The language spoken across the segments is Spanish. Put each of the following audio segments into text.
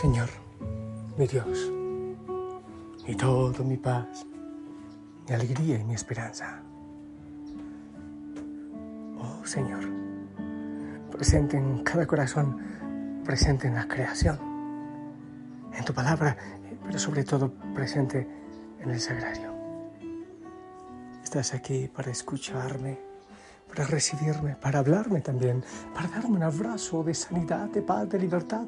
Señor, mi Dios, y todo mi paz, mi alegría y mi esperanza. Oh Señor, presente en cada corazón, presente en la creación, en tu palabra, pero sobre todo presente en el sagrario. Estás aquí para escucharme, para recibirme, para hablarme también, para darme un abrazo de sanidad, de paz, de libertad.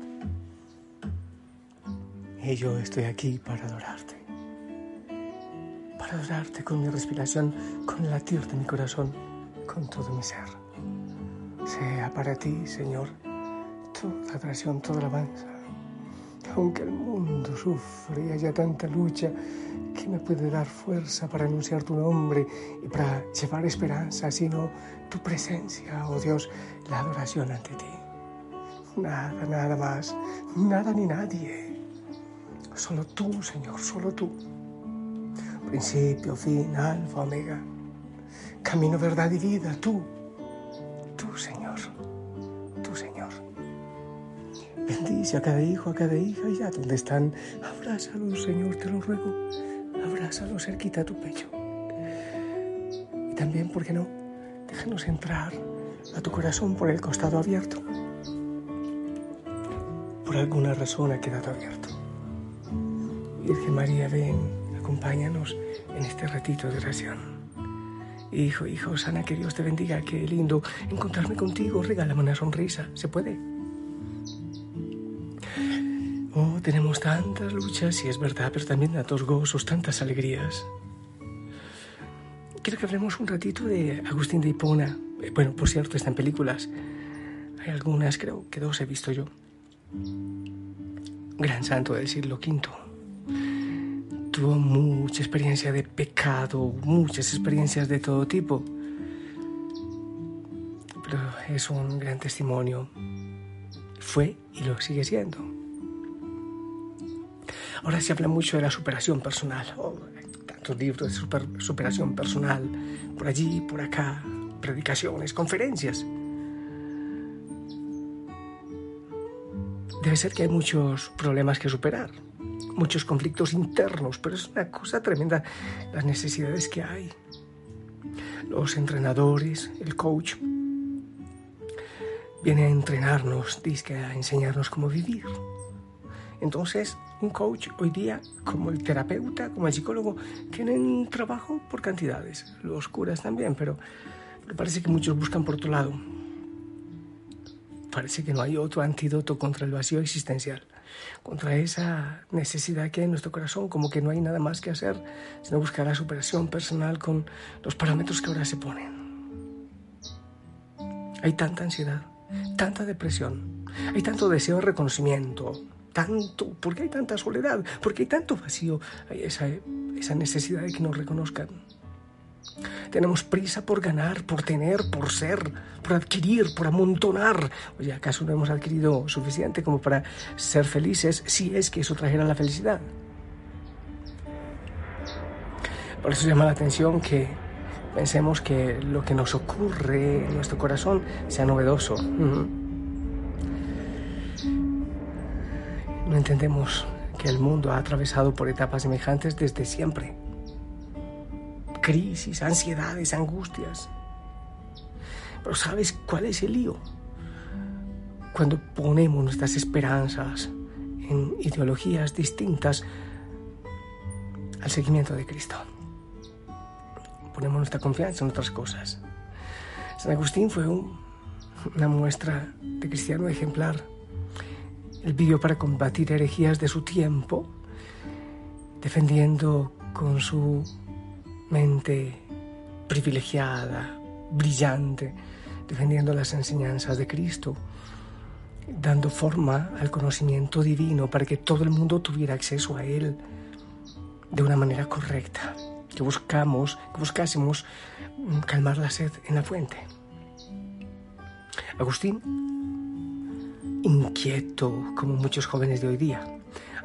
Yo estoy aquí para adorarte. Para adorarte con mi respiración, con el latir de mi corazón, con todo mi ser. Sea para ti, Señor, toda adoración, toda alabanza. Aunque el mundo sufre y haya tanta lucha, que me puede dar fuerza para anunciar tu nombre y para llevar esperanza, sino tu presencia, oh Dios, la adoración ante ti. Nada, nada más, nada ni nadie. Solo tú, Señor, solo tú. Principio, fin, alfa, omega. Camino, verdad y vida, tú. Tú, Señor. Tú, Señor. Bendice a cada hijo, a cada hija, allá donde están. Abrázalos, Señor, te lo ruego. Abrázalos cerquita a tu pecho. Y también, ¿por qué no? Déjanos entrar a tu corazón por el costado abierto. Por alguna razón ha quedado abierto. Virgen María, ven, acompáñanos en este ratito de oración. Hijo, hijo, sana, que Dios te bendiga, qué lindo encontrarme contigo, regálame una sonrisa, ¿se puede? Oh, tenemos tantas luchas, sí es verdad, pero también tantos gozos, tantas alegrías. Quiero que hablemos un ratito de Agustín de Hipona. Eh, bueno, por cierto, están películas. Hay algunas, creo que dos he visto yo. Gran santo del siglo V tuvo mucha experiencia de pecado, muchas experiencias de todo tipo. Pero es un gran testimonio. Fue y lo sigue siendo. Ahora se habla mucho de la superación personal. Oh, tantos libros de super, superación personal, por allí, por acá, predicaciones, conferencias. Debe ser que hay muchos problemas que superar muchos conflictos internos, pero es una cosa tremenda las necesidades que hay. Los entrenadores, el coach, viene a entrenarnos, dice a enseñarnos cómo vivir. Entonces, un coach hoy día, como el terapeuta, como el psicólogo, tienen trabajo por cantidades. Los curas también, pero, pero parece que muchos buscan por otro lado. Parece que no hay otro antídoto contra el vacío existencial contra esa necesidad que hay en nuestro corazón, como que no hay nada más que hacer, sino buscar la superación personal con los parámetros que ahora se ponen. Hay tanta ansiedad, tanta depresión, hay tanto deseo de reconocimiento, tanto, ¿por qué hay tanta soledad? ¿Por qué hay tanto vacío? Hay esa, esa necesidad de que nos reconozcan. Tenemos prisa por ganar, por tener, por ser, por adquirir, por amontonar. Oye, ¿acaso no hemos adquirido suficiente como para ser felices si es que eso trajera la felicidad? Por eso llama la atención que pensemos que lo que nos ocurre en nuestro corazón sea novedoso. No entendemos que el mundo ha atravesado por etapas semejantes desde siempre crisis, ansiedades, angustias. Pero ¿sabes cuál es el lío? Cuando ponemos nuestras esperanzas en ideologías distintas al seguimiento de Cristo. Ponemos nuestra confianza en otras cosas. San Agustín fue una muestra de cristiano ejemplar. Él vivió para combatir herejías de su tiempo, defendiendo con su mente privilegiada, brillante, defendiendo las enseñanzas de Cristo, dando forma al conocimiento divino para que todo el mundo tuviera acceso a Él de una manera correcta, que buscamos, que buscásemos calmar la sed en la fuente. Agustín, inquieto como muchos jóvenes de hoy día,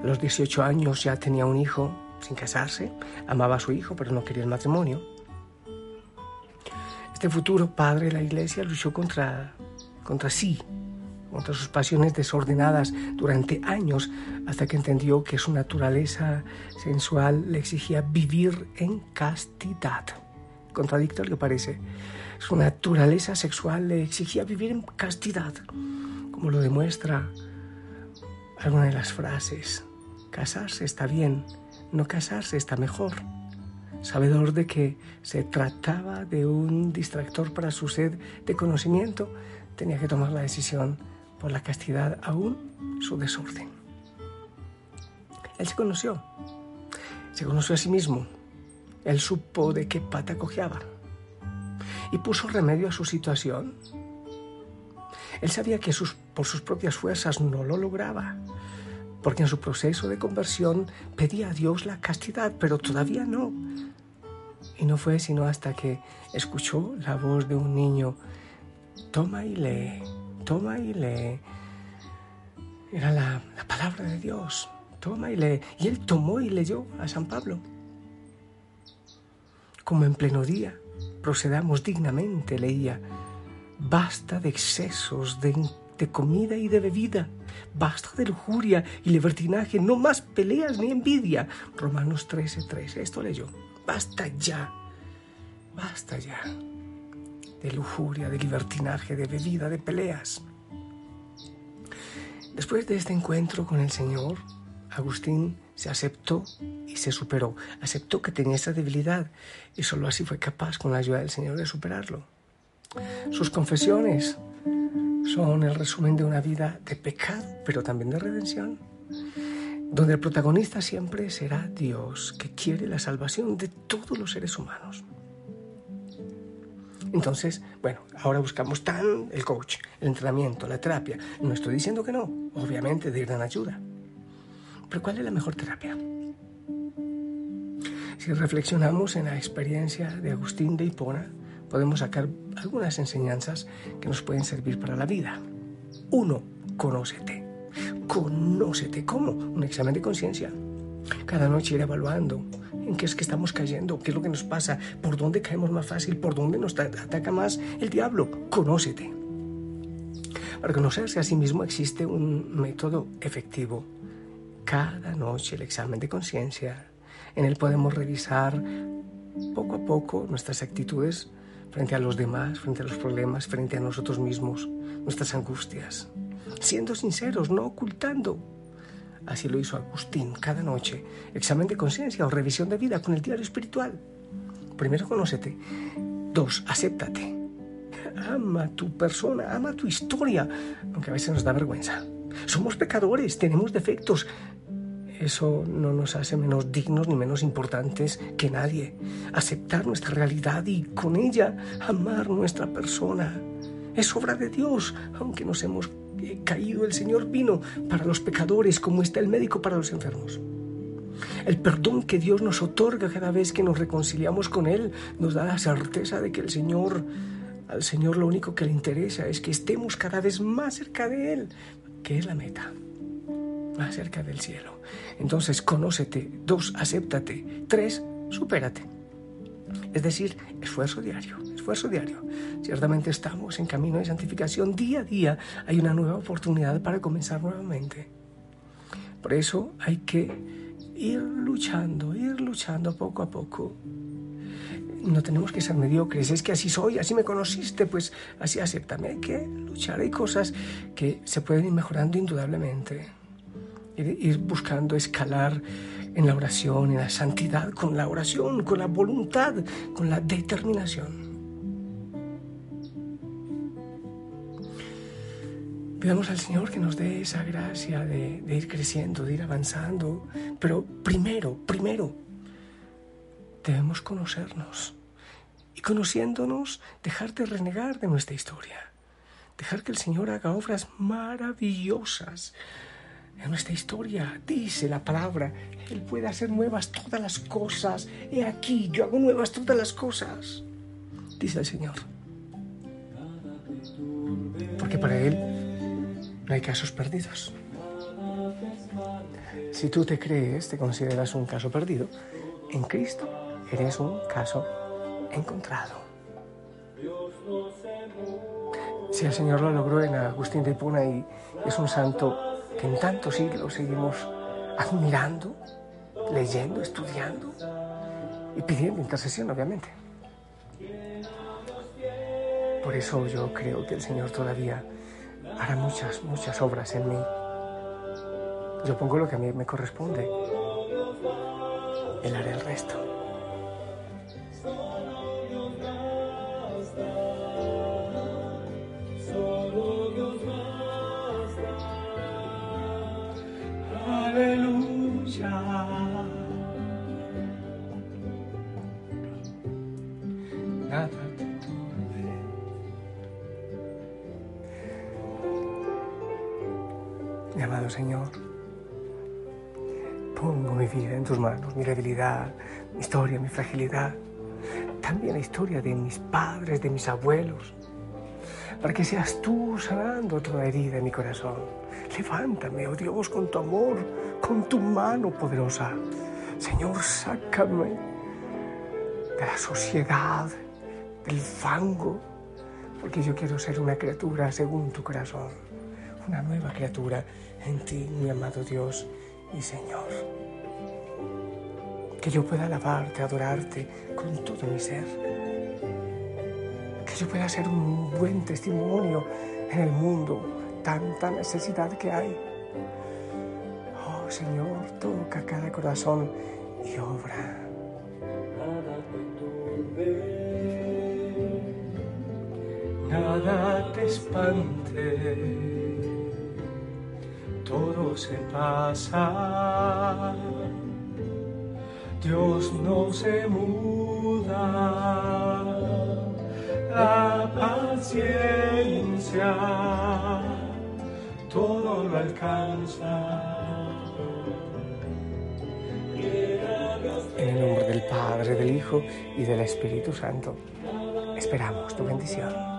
a los 18 años ya tenía un hijo sin casarse, amaba a su hijo, pero no quería el matrimonio. Este futuro padre de la iglesia luchó contra, contra sí, contra sus pasiones desordenadas durante años hasta que entendió que su naturaleza sensual le exigía vivir en castidad. Contradictorio parece. Su naturaleza sexual le exigía vivir en castidad, como lo demuestra alguna de las frases. Casarse está bien, no casarse está mejor. Sabedor de que se trataba de un distractor para su sed de conocimiento, tenía que tomar la decisión por la castidad aún su desorden. Él se conoció, se conoció a sí mismo, él supo de qué pata cojeaba y puso remedio a su situación. Él sabía que por sus propias fuerzas no lo lograba, porque en su proceso de conversión pedía a Dios la castidad, pero todavía no. Y no fue sino hasta que escuchó la voz de un niño, toma y lee, toma y lee. Era la, la palabra de Dios, toma y lee. Y él tomó y leyó a San Pablo. Como en pleno día, procedamos dignamente, leía. Basta de excesos, de, de comida y de bebida. Basta de lujuria y libertinaje. No más peleas ni envidia. Romanos 13, 13. Esto leyó. Basta ya. Basta ya. De lujuria, de libertinaje, de bebida, de peleas. Después de este encuentro con el Señor, Agustín se aceptó y se superó. Aceptó que tenía esa debilidad y solo así fue capaz, con la ayuda del Señor, de superarlo. Sus confesiones son el resumen de una vida de pecado, pero también de redención, donde el protagonista siempre será Dios, que quiere la salvación de todos los seres humanos. Entonces, bueno, ahora buscamos tan el coach, el entrenamiento, la terapia. No estoy diciendo que no, obviamente de gran ayuda. Pero ¿cuál es la mejor terapia? Si reflexionamos en la experiencia de Agustín de Hipona, podemos sacar algunas enseñanzas que nos pueden servir para la vida. Uno, conócete. Conócete. ¿Cómo? Un examen de conciencia. Cada noche ir evaluando en qué es que estamos cayendo, qué es lo que nos pasa, por dónde caemos más fácil, por dónde nos ataca más el diablo. Conócete. Para conocerse a sí mismo existe un método efectivo cada noche el examen de conciencia. En él podemos revisar poco a poco nuestras actitudes frente a los demás, frente a los problemas, frente a nosotros mismos, nuestras angustias, siendo sinceros, no ocultando. Así lo hizo Agustín cada noche, examen de conciencia o revisión de vida con el diario espiritual. Primero, conócete. Dos, acéptate. Ama tu persona, ama tu historia, aunque a veces nos da vergüenza. Somos pecadores, tenemos defectos, eso no nos hace menos dignos ni menos importantes que nadie. Aceptar nuestra realidad y con ella amar nuestra persona. Es obra de Dios, aunque nos hemos eh, caído, el Señor vino para los pecadores como está el médico para los enfermos. El perdón que Dios nos otorga cada vez que nos reconciliamos con Él nos da la certeza de que el Señor, al Señor lo único que le interesa es que estemos cada vez más cerca de Él, que es la meta más cerca del cielo. Entonces, conócete. Dos, acéptate. Tres, supérate. Es decir, esfuerzo diario, esfuerzo diario. Ciertamente estamos en camino de santificación. Día a día hay una nueva oportunidad para comenzar nuevamente. Por eso hay que ir luchando, ir luchando poco a poco. No tenemos que ser mediocres, es que así soy, así me conociste, pues así acéptame. Hay que luchar, hay cosas que se pueden ir mejorando indudablemente ir buscando escalar en la oración, en la santidad, con la oración, con la voluntad, con la determinación. Pidamos al Señor que nos dé esa gracia de, de, ir creciendo, de ir avanzando, pero primero, primero, debemos conocernos y conociéndonos dejar de renegar de nuestra historia, dejar que el Señor haga obras maravillosas en nuestra historia dice la palabra, Él puede hacer nuevas todas las cosas. He aquí, yo hago nuevas todas las cosas, dice el Señor. Porque para Él no hay casos perdidos. Si tú te crees, te consideras un caso perdido, en Cristo eres un caso encontrado. Si el Señor lo logró en Agustín de Hipona y es un santo en tantos siglos seguimos admirando, leyendo, estudiando y pidiendo intercesión, obviamente. Por eso yo creo que el Señor todavía hará muchas, muchas obras en mí. Yo pongo lo que a mí me corresponde. Él hará el resto. Señor, pongo mi vida en tus manos, mi debilidad, mi historia, mi fragilidad, también la historia de mis padres, de mis abuelos, para que seas tú sanando toda herida en mi corazón. Levántame, oh Dios, con tu amor, con tu mano poderosa. Señor, sácame de la sociedad, del fango, porque yo quiero ser una criatura según tu corazón una nueva criatura en ti, mi amado Dios y Señor. Que yo pueda alabarte, adorarte con todo mi ser. Que yo pueda ser un buen testimonio en el mundo, tanta necesidad que hay. Oh Señor, toca cada corazón y obra. Nada te espante todo se pasa. Dios no se muda, la paciencia todo lo alcanza. En el nombre del Padre, del Hijo y del Espíritu Santo, esperamos tu bendición.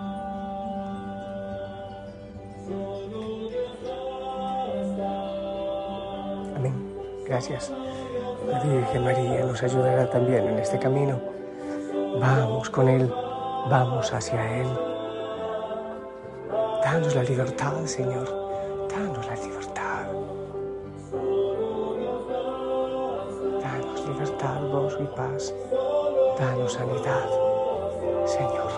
Gracias. La Virgen María nos ayudará también en este camino. Vamos con Él, vamos hacia Él. Danos la libertad, Señor. Danos la libertad. Danos libertad, gozo y paz. Danos sanidad, Señor.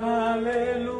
Aleluya.